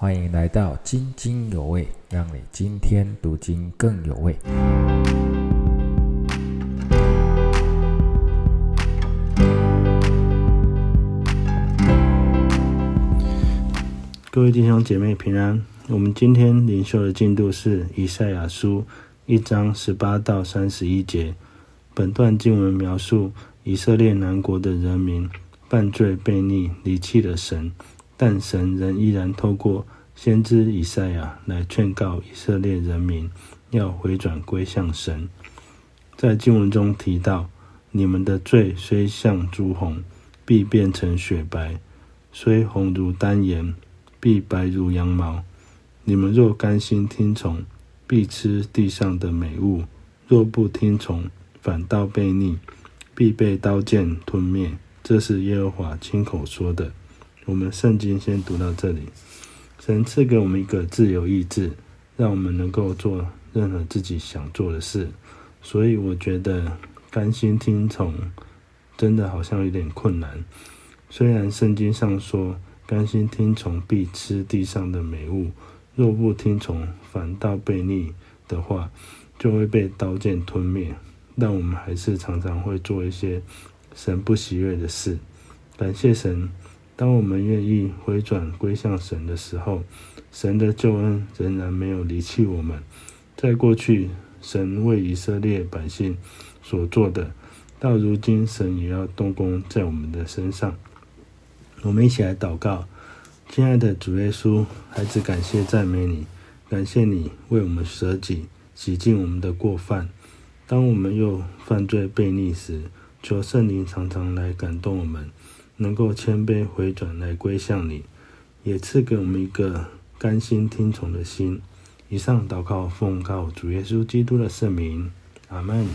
欢迎来到津津有味，让你今天读经更有味。各位弟兄姐妹平安。我们今天灵修的进度是以赛亚书一章十八到三十一节。本段经文描述以色列南国的人民犯罪悖逆，离弃了神，但神仍依然透过先知以赛亚来劝告以色列人民要回转归向神。在经文中提到：“你们的罪虽像朱红，必变成雪白；虽红如丹颜，必白如羊毛。你们若甘心听从，必吃地上的美物；若不听从，反倒被逆，必被刀剑吞灭。”这是耶和华亲口说的。我们圣经先读到这里。神赐给我们一个自由意志，让我们能够做任何自己想做的事。所以我觉得甘心听从，真的好像有点困难。虽然圣经上说甘心听从必吃地上的美物，若不听从反倒被逆的话，就会被刀剑吞灭。但我们还是常常会做一些。神不喜悦的事，感谢神。当我们愿意回转归向神的时候，神的救恩仍然没有离弃我们。在过去，神为以色列百姓所做的，到如今，神也要动工在我们的身上。我们一起来祷告，亲爱的主耶稣，孩子感谢赞美你，感谢你为我们舍己，洗净我们的过犯。当我们又犯罪悖逆时，求圣灵常常来感动我们，能够谦卑回转来归向你，也赐给我们一个甘心听从的心。以上祷告奉告主耶稣基督的圣名，阿门。